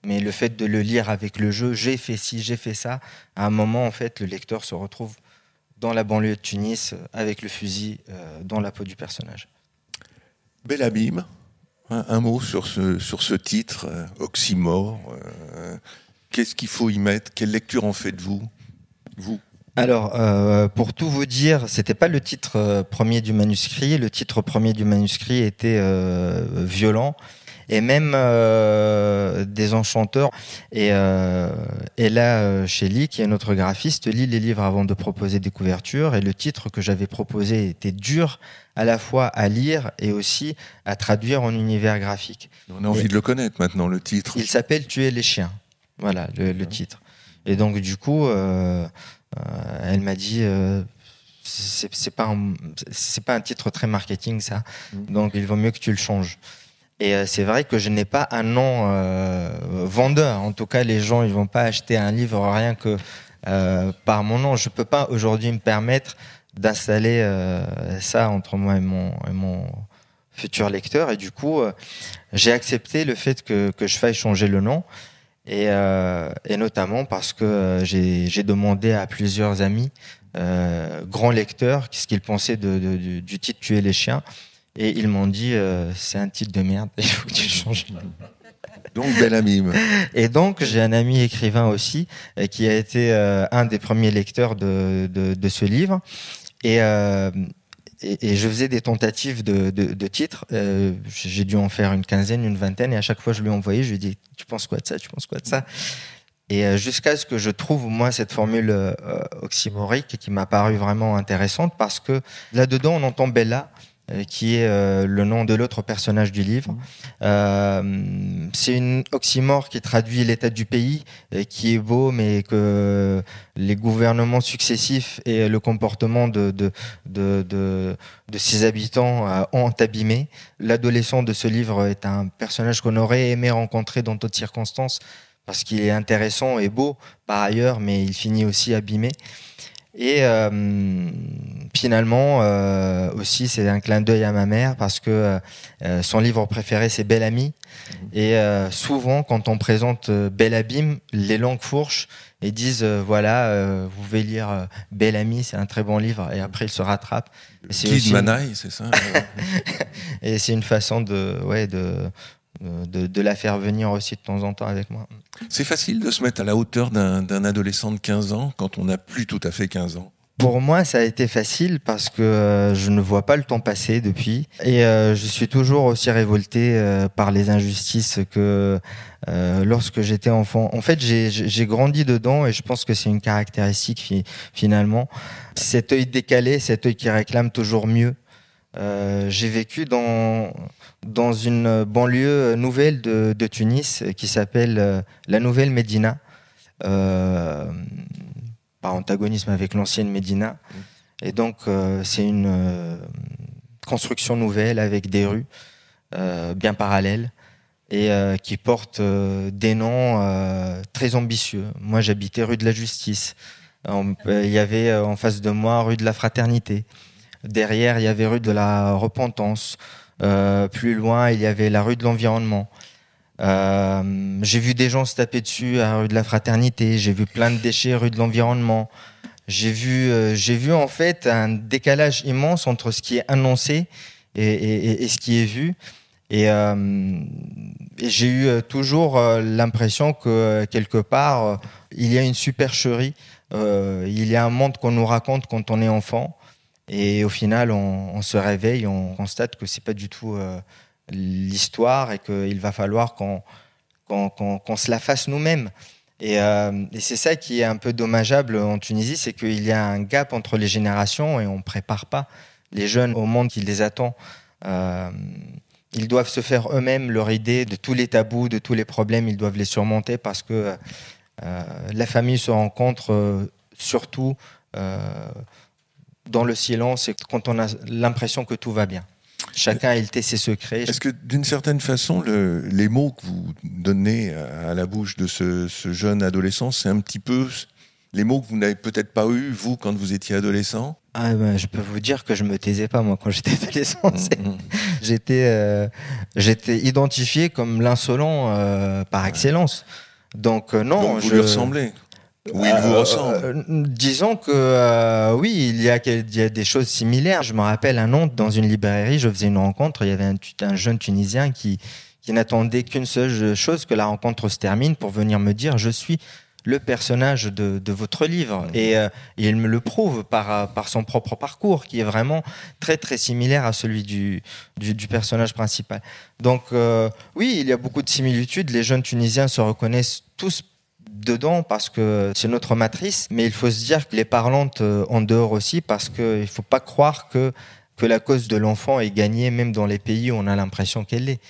mais le fait de le lire avec le jeu, j'ai fait ci, j'ai fait ça, à un moment, en fait, le lecteur se retrouve dans la banlieue de Tunis avec le fusil euh, dans la peau du personnage. Bel abîme. Un, mot sur ce, sur ce titre, euh, Oxymore. Euh, qu'est-ce qu'il faut y mettre Quelle lecture en faites-vous Vous? Alors, pour tout vous dire, c'était pas le titre premier du manuscrit. Le titre premier du manuscrit était violent et même euh, des enchanteurs. Et, euh, et là, euh, Shelley, qui est notre graphiste, lit les livres avant de proposer des couvertures. Et le titre que j'avais proposé était dur à la fois à lire et aussi à traduire en univers graphique. On a envie de le connaître maintenant, le titre. Il s'appelle Tuer les chiens. Voilà, le, le titre. Et donc, du coup, euh, euh elle m'a dit c'est pas c'est pas un titre très marketing ça mmh. donc il vaut mieux que tu le changes et euh, c'est vrai que je n'ai pas un nom euh, vendeur. En tout cas, les gens ils vont pas acheter un livre rien que euh, par mon nom. Je peux pas aujourd'hui me permettre d'installer ça entre moi et mon, et mon futur lecteur. Et du coup, j'ai accepté le fait que, que je faille changer le nom. Et, et notamment parce que j'ai demandé à plusieurs amis, grands lecteurs, ce qu'ils pensaient de, de, du titre Tuer les chiens. Et ils m'ont dit, euh, c'est un titre de merde, (laughs) il faut que tu le changes. Donc, bel ami. Et donc, j'ai un ami écrivain aussi, euh, qui a été euh, un des premiers lecteurs de, de, de ce livre. Et, euh, et, et, je faisais des tentatives de, de, titres. Euh, j'ai dû en faire une quinzaine, une vingtaine. Et à chaque fois, je lui ai envoyé, je lui ai dit, tu penses quoi de ça Tu penses quoi de ça? Et jusqu'à ce que je trouve, moi, cette formule oxymorique qui m'a paru vraiment intéressante parce que là-dedans, on entend Bella qui est euh, le nom de l'autre personnage du livre. Mmh. Euh, c'est une oxymore qui traduit l'état du pays, qui est beau, mais que les gouvernements successifs et le comportement de, de, de, de, de ses habitants ont abîmé. L'adolescent de ce livre est un personnage qu'on aurait aimé rencontrer dans d'autres circonstances, parce qu'il est intéressant et beau par ailleurs, mais il finit aussi abîmé. Et euh, finalement, euh, aussi, c'est un clin d'œil à ma mère parce que euh, son livre préféré, c'est Belle Amie. Mhm. Et souvent, quand on présente Belle Abîme, les langues fourchent et disent voilà, vous pouvez lire Belle Amie, c'est un très bon livre. Et après, ils se rattrapent. Guy Manaille, c'est ça (laughs) Et c'est une façon de, ouais, de, de, de, la faire venir aussi de temps en temps avec moi. C'est facile de se mettre à la hauteur d'un adolescent de 15 ans quand on n'a plus tout à fait 15 ans? Pour moi, ça a été facile parce que euh, je ne vois pas le temps passer depuis et euh, je suis toujours aussi révolté euh, par les injustices que lorsque j'étais enfant. En fait, j'ai grandi dedans et je pense que c'est une caractéristique finalement. Cet œil décalé, cet œil qui réclame toujours mieux. J'ai vécu dans dans une banlieue nouvelle de, Tunis qui s'appelle euh, la Nouvelle Médina, euh, par antagonisme avec l'ancienne Médina. Et donc, euh, c'est une euh, construction nouvelle avec des rues euh, bien parallèles et qui portent des noms très ambitieux. Moi, j'habitais rue de la Justice. Il y avait en face de moi rue de la Fraternité. Derrière, il y avait rue de la Repentance. Euh, plus loin, il y avait la rue de l'environnement. Euh, j'ai vu des gens se taper dessus à rue de la Fraternité. J'ai vu plein de déchets rue de l'environnement. J'ai vu, euh, j'ai vu en fait un décalage immense entre ce qui est annoncé et, ce qui est vu. Et, et j'ai eu toujours l'impression que quelque part il y a une supercherie. il y a un monde qu'on nous raconte quand on est enfant Et au final, on, se réveille, on constate que c'est pas du tout l'histoire et qu'il va falloir qu'on qu'on se la fasse nous-mêmes. Et, et c'est ça qui est un peu dommageable en Tunisie, c'est qu'il y a un gap entre les générations et on prépare pas les jeunes au monde qui les attend. Euh, ils doivent se faire eux-mêmes leur idée de tous les tabous, de tous les problèmes, ils doivent les surmonter parce que euh, la famille se rencontre euh, surtout dans le silence et quand on a l'impression que tout va bien. Chacun tait ses secrets. Est-ce que d'une certaine façon, le, les mots que vous donnez à la bouche de ce, ce jeune adolescent, c'est un petit peu les mots que vous n'avez peut-être pas eu, vous, quand vous étiez adolescent? Ah ben, je peux vous dire que je me taisais pas moi quand j'étais adolescent. Mm, mm. j'étais euh, j'étais identifié comme l'insolent euh, par excellence. Donc euh, non. Donc vous lui ressemblez. Oui, il vous ressemble. disons que oui, il y, a, il y a des choses similaires. Je me rappelle un Nantes, dans une librairie, je faisais une rencontre. Il y avait un, un jeune Tunisien qui, qui n'attendait qu'une seule chose, que la rencontre se termine pour venir me dire je suis le personnage de, votre livre. Euh, et, il me le prouve par, par son propre parcours, qui est vraiment très très similaire à celui du, du, personnage principal. Donc euh, oui, il y a beaucoup de similitudes. Les jeunes Tunisiens se reconnaissent tous dedans parce que c'est notre matrice, mais il faut se dire que les parlantes euh, en dehors aussi parce qu'il ne faut pas croire que, la cause de l'enfant est gagnée même dans les pays où on a l'impression qu'elle est.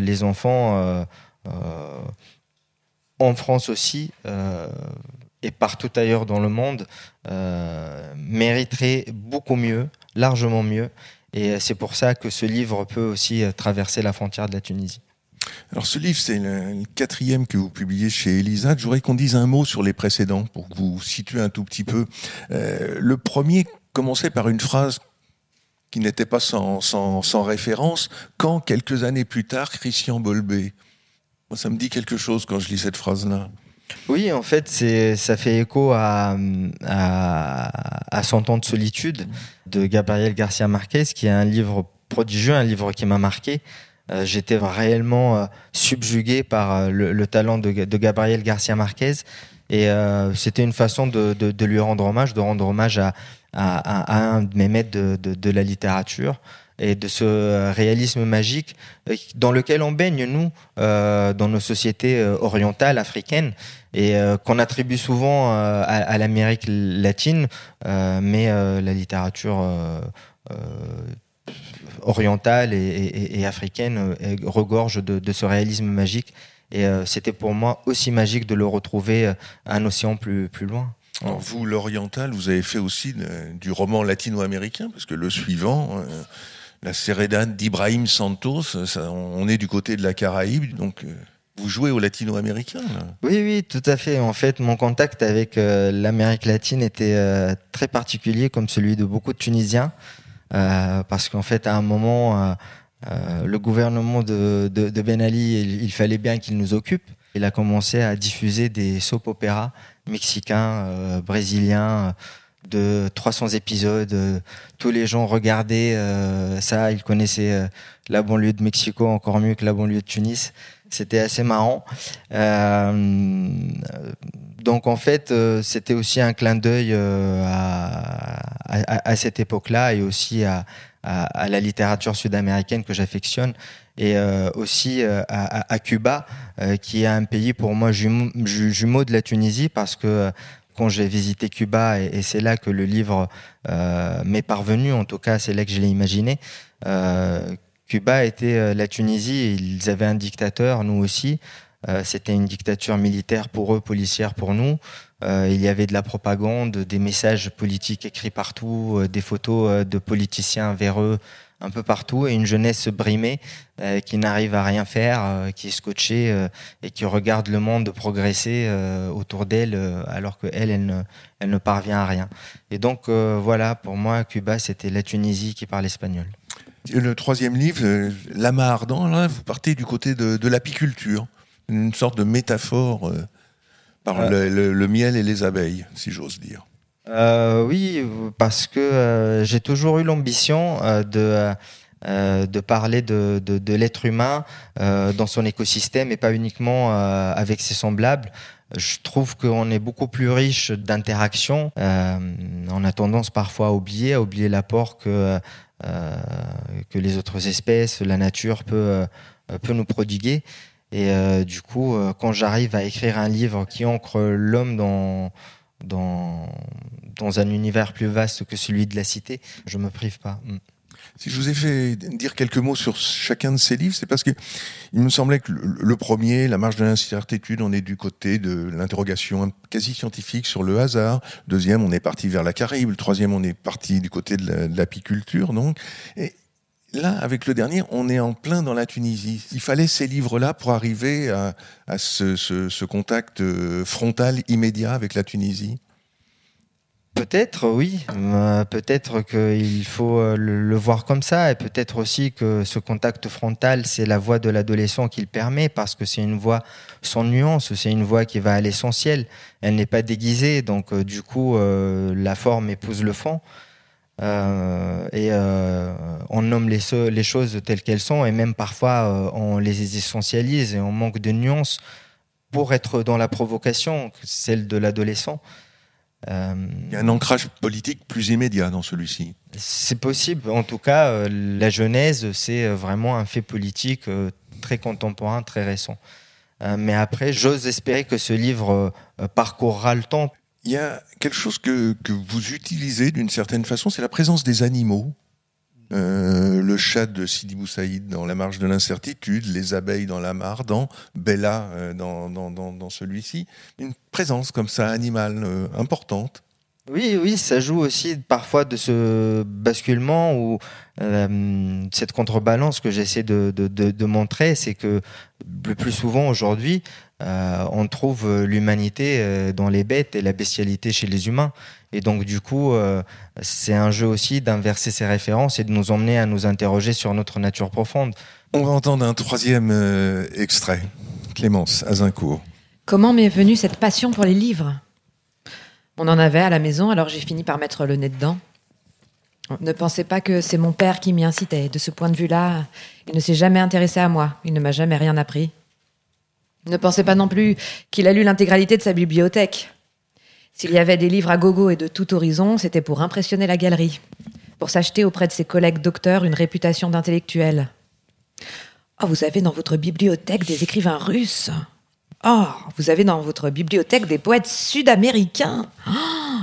les enfants en France aussi euh, et partout ailleurs dans le monde euh, mériterait beaucoup mieux, largement mieux. Et c'est pour ça que ce livre peut aussi traverser la frontière de la Tunisie. Alors ce livre, c'est le, quatrième que vous publiez chez Elisa. Je qu'on dise un mot sur les précédents pour que vous situez un tout petit peu. Euh, le premier commençait par une phrase qui n'était pas sans, référence, quand quelques années plus tard, Christian Bolbé moi, ça me dit quelque chose quand je lis cette phrase-là. Oui, en fait, ça fait écho à, à, à 100 ans de solitude de Gabriel Garcia Marquez, qui est un livre prodigieux, un livre qui m'a marqué. Euh, j'étais réellement euh, subjugué par euh, le, talent de, Gabriel Garcia Marquez. Et c'était une façon de, lui rendre hommage, de rendre hommage à, un de mes maîtres de, la littérature et de ce réalisme magique dans lequel on baigne, nous, dans nos sociétés orientales, africaines, et qu'on attribue souvent à, l'Amérique latine, mais la littérature orientale et, africaine regorge de, ce réalisme magique. Et c'était pour moi aussi magique de le retrouver un océan plus, plus loin. Alors vous, l'oriental, vous avez fait aussi du roman latino-américain, parce que le suivant, la sérénade d'Ibrahim Santos, on est du côté de la Caraïbe, donc euh, vous jouez au latino-américain Oui, oui, tout à fait. En fait, mon contact avec euh, l'Amérique latine était euh, très particulier, comme celui de beaucoup de Tunisiens, parce qu'en fait, à un moment, le gouvernement de, Ben Ali, il, fallait bien qu'il nous occupe. Il a commencé à diffuser des soap-opéras mexicains, brésiliens de 300 épisodes. Euh, tous les gens regardaient euh, ça. Ils connaissaient euh, la banlieue de Mexico encore mieux que la banlieue de Tunis. C'était assez marrant. donc en fait, c'était aussi un clin d'œil à, cette époque-là et aussi à, la littérature sud-américaine que j'affectionne et aussi à, Cuba, qui est un pays pour moi jumeau de la Tunisie parce que quand j'ai visité Cuba, et, c'est là que le livre euh, m'est parvenu, en tout cas c'est là que je l'ai imaginé. Euh, Cuba était euh, la Tunisie, ils avaient un dictateur, nous aussi. C'était une dictature militaire pour eux, policière pour nous. il y avait de la propagande, des messages politiques écrits partout, des photos de politiciens véreux un peu partout et une jeunesse brimée euh, qui n'arrive à rien faire, euh, qui est scotchée euh, et qui regarde le monde progresser autour d'elle alors qu'elle, elle ne, elle ne parvient à rien. Et donc voilà, pour moi, Cuba, c'était la Tunisie qui parle espagnol. Le troisième livre, Lama ardent, là, vous partez du côté de, de l'apiculture, une sorte de métaphore par le miel et les abeilles, si j'ose dire. Euh, oui, parce que euh, j'ai toujours eu l'ambition euh, de de parler de, de, de l'être humain dans son écosystème et pas uniquement avec ses semblables. je trouve qu'on est beaucoup plus riche d'interactions. on a tendance parfois à oublier, à oublier l'apport que, que les autres espèces, la nature peut, peut nous prodiguer. Et du coup, quand j'arrive à écrire un livre qui ancre l'homme dans, dans, dans un univers plus vaste que celui de la cité, je me prive pas. Mm. Si je vous ai fait dire quelques mots sur chacun de ces livres, c'est parce que il me semblait que le premier, La marge de l'incertitude, on est du côté de l'interrogation quasi scientifique sur le hasard. Deuxième, on est parti vers la Caraïbe. Troisième, on est parti du côté de l'apiculture, donc. Et là, avec le dernier, on est en plein dans la Tunisie. Il fallait ces livres-là pour arriver à, ce contact euh, frontal immédiat avec la Tunisie. Peut-être, oui. Euh, peut-être qu'il faut euh, le, voir comme ça, et peut-être aussi que ce contact frontal, c'est la voix de l'adolescent qui le permet, parce que c'est une voix sans nuance, c'est une voix qui va à l'essentiel. Elle n'est pas déguisée, donc euh, du coup, la forme épouse le fond. et on nomme les, les, choses telles qu'elles sont, et même parfois on les essentialise et on manque de nuances pour être dans la provocation, celle de l'adolescent. Euh, Il y a un ancrage politique plus immédiat dans celui-ci. C'est possible. En tout cas, euh, la Genèse, c'est euh, vraiment un fait politique très contemporain, très récent. mais après, j'ose espérer que ce livre parcourra le temps. Il y a quelque chose que, que vous utilisez d'une certaine façon, c'est la présence des animaux euh, le chat de Sidi Boussaïd dans La marge de l'incertitude, les abeilles dans la mare, dans Bella euh, dans, celui-ci. Une présence comme ça animale euh, importante. Oui, oui, ça joue aussi parfois de ce basculement ou cette contrebalance que j'essaie de, montrer, c'est que le plus souvent aujourd'hui, on trouve l'humanité dans les bêtes et la bestialité chez les humains. Et donc, du coup, euh, c'est un jeu aussi d'inverser ces références et de nous emmener à nous interroger sur notre nature profonde. On va entendre un troisième euh, extrait. Clémence Azincourt. Comment m'est venue cette passion pour les livres? On en avait à la maison, alors j'ai fini par mettre le nez dedans. Ne pensez pas que c'est mon père qui m'y incitait. De ce point de vue-là, il ne s'est jamais intéressé à moi. Il ne m'a jamais rien appris. Ne pensez pas non plus qu'il a lu l'intégralité de sa bibliothèque. S'il y avait des livres à gogo et de tout horizon, c'était pour impressionner la galerie, pour s'acheter auprès de ses collègues docteurs une réputation d'intellectuel. Oh, vous avez dans votre bibliothèque des écrivains russes. Oh, vous avez dans votre bibliothèque des poètes sud-américains. Oh,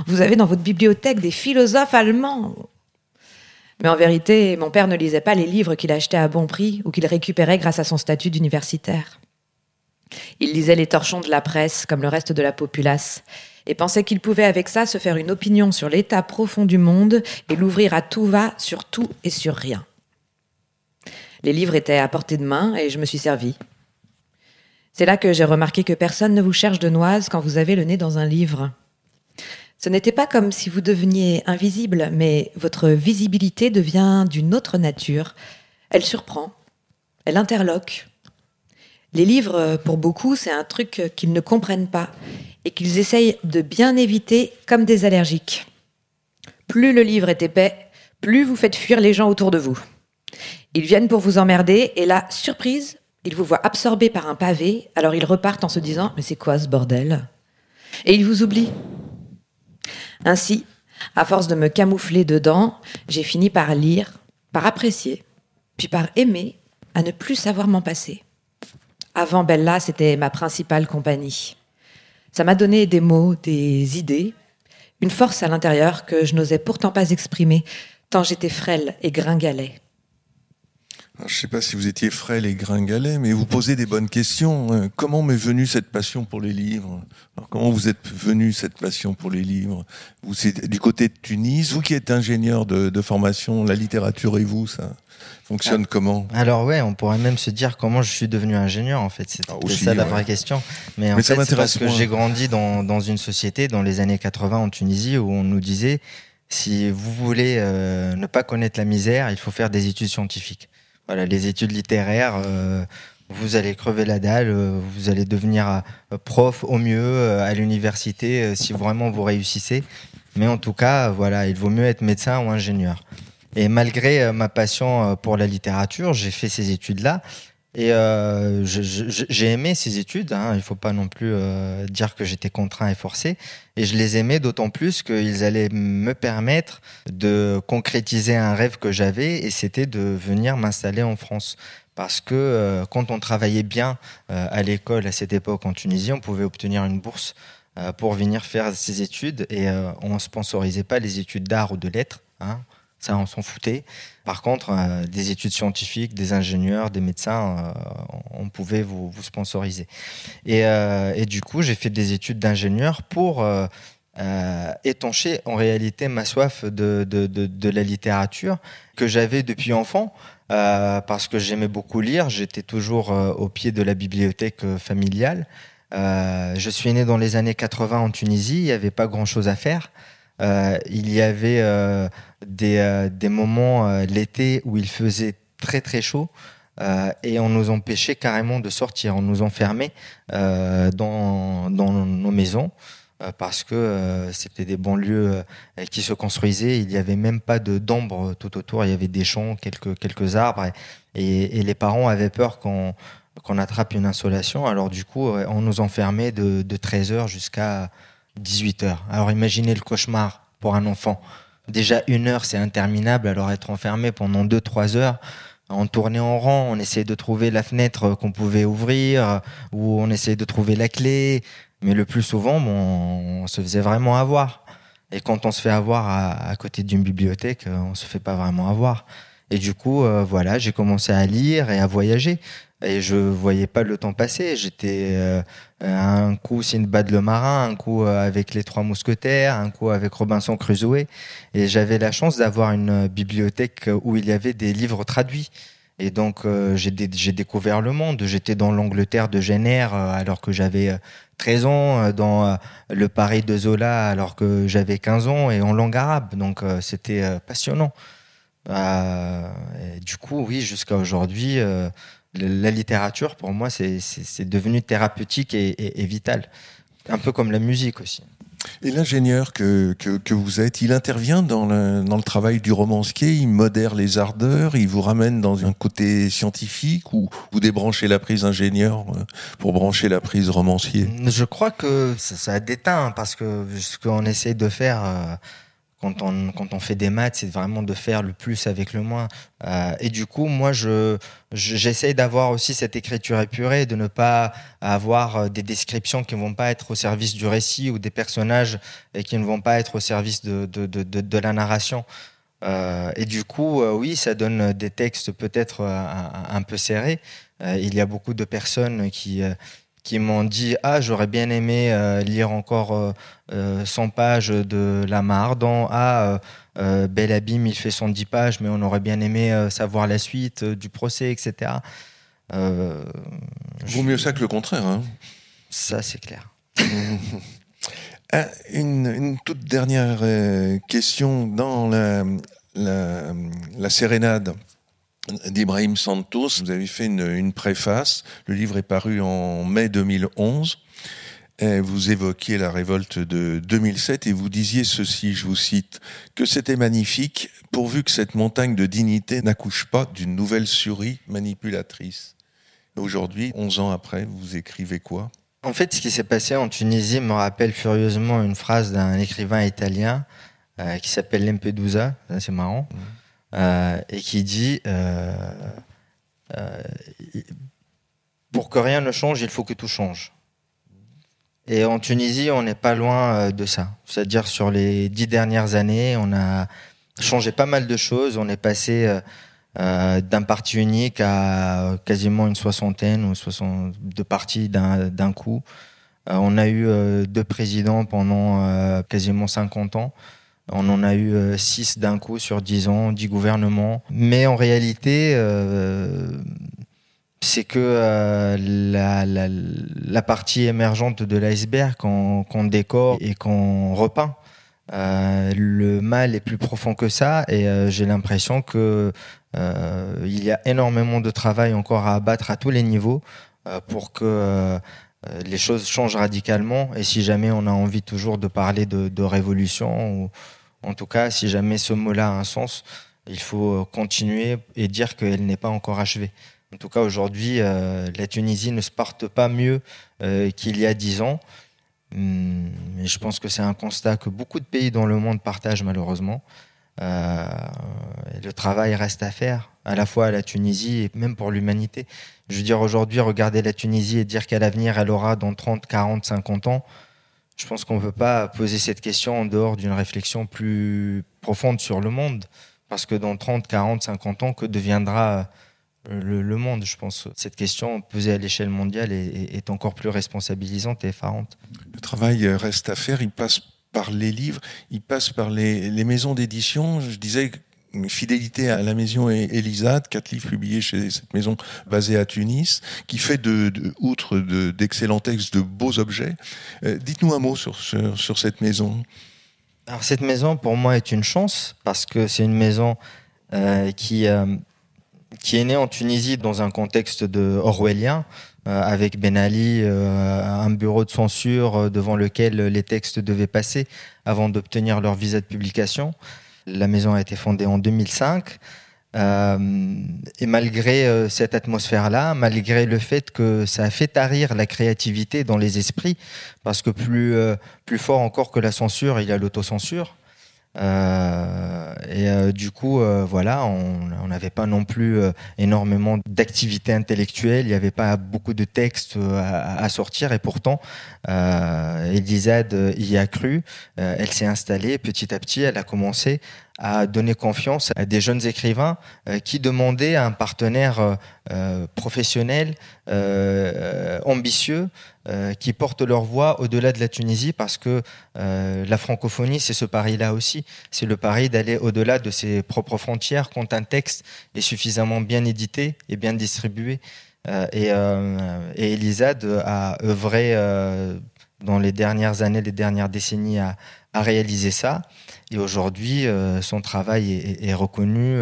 vous avez dans votre bibliothèque des philosophes allemands. Mais en vérité, mon père ne lisait pas les livres qu'il achetait à bon prix ou qu'il récupérait grâce à son statut d'universitaire. Il lisait les torchons de la presse comme le reste de la populace et pensait qu'il pouvait avec ça se faire une opinion sur l'état profond du monde et l'ouvrir à tout va sur tout et sur rien. Les livres étaient à portée de main et je me suis servi. C'est là que j'ai remarqué que personne ne vous cherche de noise quand vous avez le nez dans un livre. Ce n'était pas comme si vous deveniez invisible, mais votre visibilité devient d'une autre nature. Elle surprend, elle interloque. Les livres, pour beaucoup, c'est un truc qu'ils ne comprennent pas et qu'ils essayent de bien éviter comme des allergiques. Plus le livre est épais, plus vous faites fuir les gens autour de vous. Ils viennent pour vous emmerder et là, surprise, ils vous voient absorbé par un pavé, alors ils repartent en se disant Mais c'est quoi ce bordel? Et ils vous oublient. Ainsi, à force de me camoufler dedans, j'ai fini par lire, par apprécier, puis par aimer, à ne plus savoir m'en passer. Avant Bella, c'était ma principale compagnie. Ça m'a donné des mots, des idées, une force à l'intérieur que je n'osais pourtant pas exprimer, tant j'étais frêle et gringalet. je ne sais pas si vous étiez frêle et gringalet, mais vous posez des bonnes questions. Hein. Comment m'est venue cette passion pour les livres Comment vous êtes venu cette passion pour les livres Vous, c'est du côté de Tunis, vous qui êtes ingénieur de formation, la littérature et vous, ça fonctionne ah. comment Alors ouais, on pourrait même se dire comment je suis devenu ingénieur en fait. C'est ah, ça la vraie question. Mais en fait, c'est parce que j'ai grandi dans, dans une société dans les années 80 en Tunisie où on nous disait si vous voulez euh, ne pas connaître la misère, il faut faire des études scientifiques. Voilà, les études littéraires. Euh, vous allez crever la dalle, euh, vous allez devenir prof au mieux à l'université si vraiment vous réussissez. Mais en tout cas, voilà, il vaut mieux être médecin ou ingénieur. Et malgré euh, ma passion euh, pour la littérature, j'ai fait ces études-là. Et euh, j'ai aimé ces études. Hein. Il ne faut pas non plus dire que j'étais contraint et forcé. Et je les aimais d'autant plus qu'ils allaient me permettre de concrétiser un rêve que j'avais, et c'était de venir m'installer en France. Parce que quand on travaillait bien à l'école à cette époque en Tunisie, on pouvait obtenir une bourse pour venir faire ses études, et on ne sponsorisait pas les études d'art ou de lettres. Hein. Ça, on s'en foutait. Par contre, euh, des études scientifiques, des ingénieurs, des médecins, euh, on pouvait vous, sponsoriser. Euh, et, du coup, j'ai fait des études d'ingénieur pour étancher en réalité ma soif de, la littérature que j'avais depuis enfant. parce que j'aimais beaucoup lire, j'étais toujours au pied de la bibliothèque familiale. je suis né dans les années 80 en Tunisie, il n'y avait pas grand-chose à faire. Il y avait des, euh, des, moments l'été où il faisait très très chaud. et on nous empêchait carrément de sortir, on nous enfermait dans, dans, nos maisons parce que c'était des banlieues qui se construisaient. Il n'y avait même pas de d'ombre tout autour. Il y avait des champs, quelques quelques arbres, et, les parents avaient peur qu'on attrape une insolation. Alors du coup, on nous enfermait de, de 13 heures jusqu'à 18 heures. Alors imaginez le cauchemar pour un enfant. Déjà une heure, c'est interminable. Alors être enfermé pendant deux, trois heures, on tournait en rang, on essayait de trouver la fenêtre qu'on pouvait ouvrir, ou on essayait de trouver la clé. Mais le plus souvent, on se faisait vraiment avoir. Et quand on se fait avoir à, côté d'une bibliothèque, on se fait pas vraiment avoir. Et du coup, euh, voilà, j'ai commencé à lire et à voyager et je voyais pas le temps passer. J'étais euh, un coup Sinbad le marin, un coup euh, avec les trois mousquetaires, un coup avec Robinson Crusoe, et j'avais la chance d'avoir une bibliothèque où il y avait des livres traduits. Et donc euh, j'ai découvert le monde. J'étais dans l'Angleterre de Jenner alors que j'avais 13 ans, dans le Paris de Zola alors que j'avais 15 ans, et en langue arabe. Donc c'était passionnant. du coup, oui, jusqu'à aujourd'hui la littérature, pour moi, c'est devenu thérapeutique et, et, vital. Un peu comme la musique aussi. Et l'ingénieur que, que, vous êtes, il intervient dans le, dans le travail du romancier, il modère les ardeurs, il vous ramène dans un côté scientifique ou vous débranchez la prise ingénieur euh, pour brancher la prise romancier? Je crois que ça, ça déteint parce que ce qu'on essaie de faire... Euh, quand on, quand on fait des maths, c'est vraiment de faire le plus avec le moins. Euh, et du coup, moi, je, j'essaye d'avoir aussi cette écriture épurée, de ne pas avoir euh, des descriptions qui ne vont pas être au service du récit ou des personnages et qui ne vont pas être au service de, de, de, la narration. Euh, et du coup, oui, ça donne des textes peut-être un, peu serrés. Il y a beaucoup de personnes qui qui m'ont dit ah j'aurais bien aimé euh, lire encore euh, 100 euh, pages de Lamardon ah euh, Bel Abîme il fait 110 pages mais on aurait bien aimé savoir la suite du procès etc vaut mieux ça que le contraire hein. ça c'est clair. (laughs) Ah, une, une, toute dernière question dans la, la, la sérénade d'Ibrahim Santos. Vous avez fait une, préface. Le livre est paru en mai 2011. vous évoquiez la révolte de 2007 et vous disiez ceci, je vous cite, que c'était magnifique pourvu que cette montagne de dignité n'accouche pas d'une nouvelle souris manipulatrice. Aujourd'hui, 11 ans après, vous écrivez quoi? En fait, ce qui s'est passé en Tunisie me rappelle furieusement une phrase d'un écrivain italien euh, qui s'appelle Lampedusa, c'est marrant. Mmh. Euh, et qui dit euh, euh, pour que rien ne change, il faut que tout change. Et en Tunisie, on n'est pas loin de ça. C'est-à-dire sur les dix dernières années, on a changé pas mal de choses. On est passé d'un parti unique à quasiment une soixantaine ou soixante de partis d'un coup. on a eu deux présidents pendant quasiment 50 ans. On en a eu 6 euh, d'un coup sur 10 ans, 10 gouvernements. Mais en réalité, euh, c'est que euh, la, partie émergente de l'iceberg qu'on décore et qu'on repeint. le mal est plus profond que ça et j'ai l'impression que il y a énormément de travail encore à abattre à tous les niveaux pour que les choses changent radicalement et si jamais on a envie toujours de parler de, révolution ou, en tout cas, si jamais ce mot-là a un sens, il faut continuer et dire qu'elle n'est pas encore achevée. En tout cas, aujourd'hui, la Tunisie ne se porte pas mieux qu'il y a dix ans. Hum, je pense que c'est un constat que beaucoup de pays dans le monde partagent malheureusement. Euh, le travail reste à faire, à la fois à la Tunisie et même pour l'humanité. Je veux dire, aujourd'hui, regarder la Tunisie et dire qu'à l'avenir, elle aura dans 30, 40, 50 ans, je pense qu'on ne peut pas poser cette question en dehors d'une réflexion plus profonde sur le monde. Parce que dans 30, 40, 50 ans, que deviendra le, monde, je pense. Cette question posée à l'échelle mondiale est, encore plus responsabilisante et effarante. Le travail reste à faire, il passe par les livres, il passe par les, maisons d'édition. Je disais fidélité à la maison Elisade, quatre livres publiés chez cette maison basée à Tunis, qui fait de, outre d'excellents textes, de beaux objets. Euh, dites-nous un mot sur, sur, cette maison. Alors cette maison, pour moi, est une chance parce que c'est une maison euh, qui euh, qui est née en Tunisie dans un contexte de orwellien. Avec Ben Ali, un bureau de censure devant lequel les textes devaient passer avant d'obtenir leur visa de publication. La maison a été fondée en 2005. et malgré cette atmosphère-là, malgré le fait que ça a fait tarir la créativité dans les esprits, parce que plus, plus fort encore que la censure, il y a l'autocensure. Euh, et euh, du coup, euh, voilà, on n'avait pas non plus énormément d'activités intellectuelles, il n'y avait pas beaucoup de textes à, sortir, et pourtant, Elisade y a cru, elle s'est installée petit à petit, elle a commencé à donner confiance à des jeunes écrivains qui demandaient un partenaire professionnel, ambitieux, euh, qui portent leur voix au-delà de la Tunisie parce que euh, la francophonie, c'est ce pari-là aussi. C'est le pari d'aller au-delà de ses propres frontières quand un texte est suffisamment bien édité et bien distribué. Euh, et, et, a œuvré dans les dernières années, les dernières décennies à, réaliser ça. Et aujourd'hui, son travail est, reconnu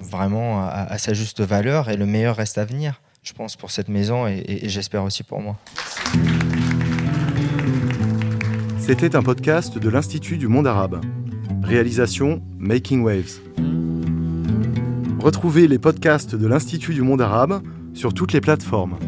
vraiment à, sa juste valeur et le meilleur reste à venir je pense, pour cette maison et, j'espère aussi pour moi. C'était un podcast de l'Institut du monde arabe. Réalisation Making Waves. Retrouvez les podcasts de l'Institut du monde arabe sur toutes les plateformes.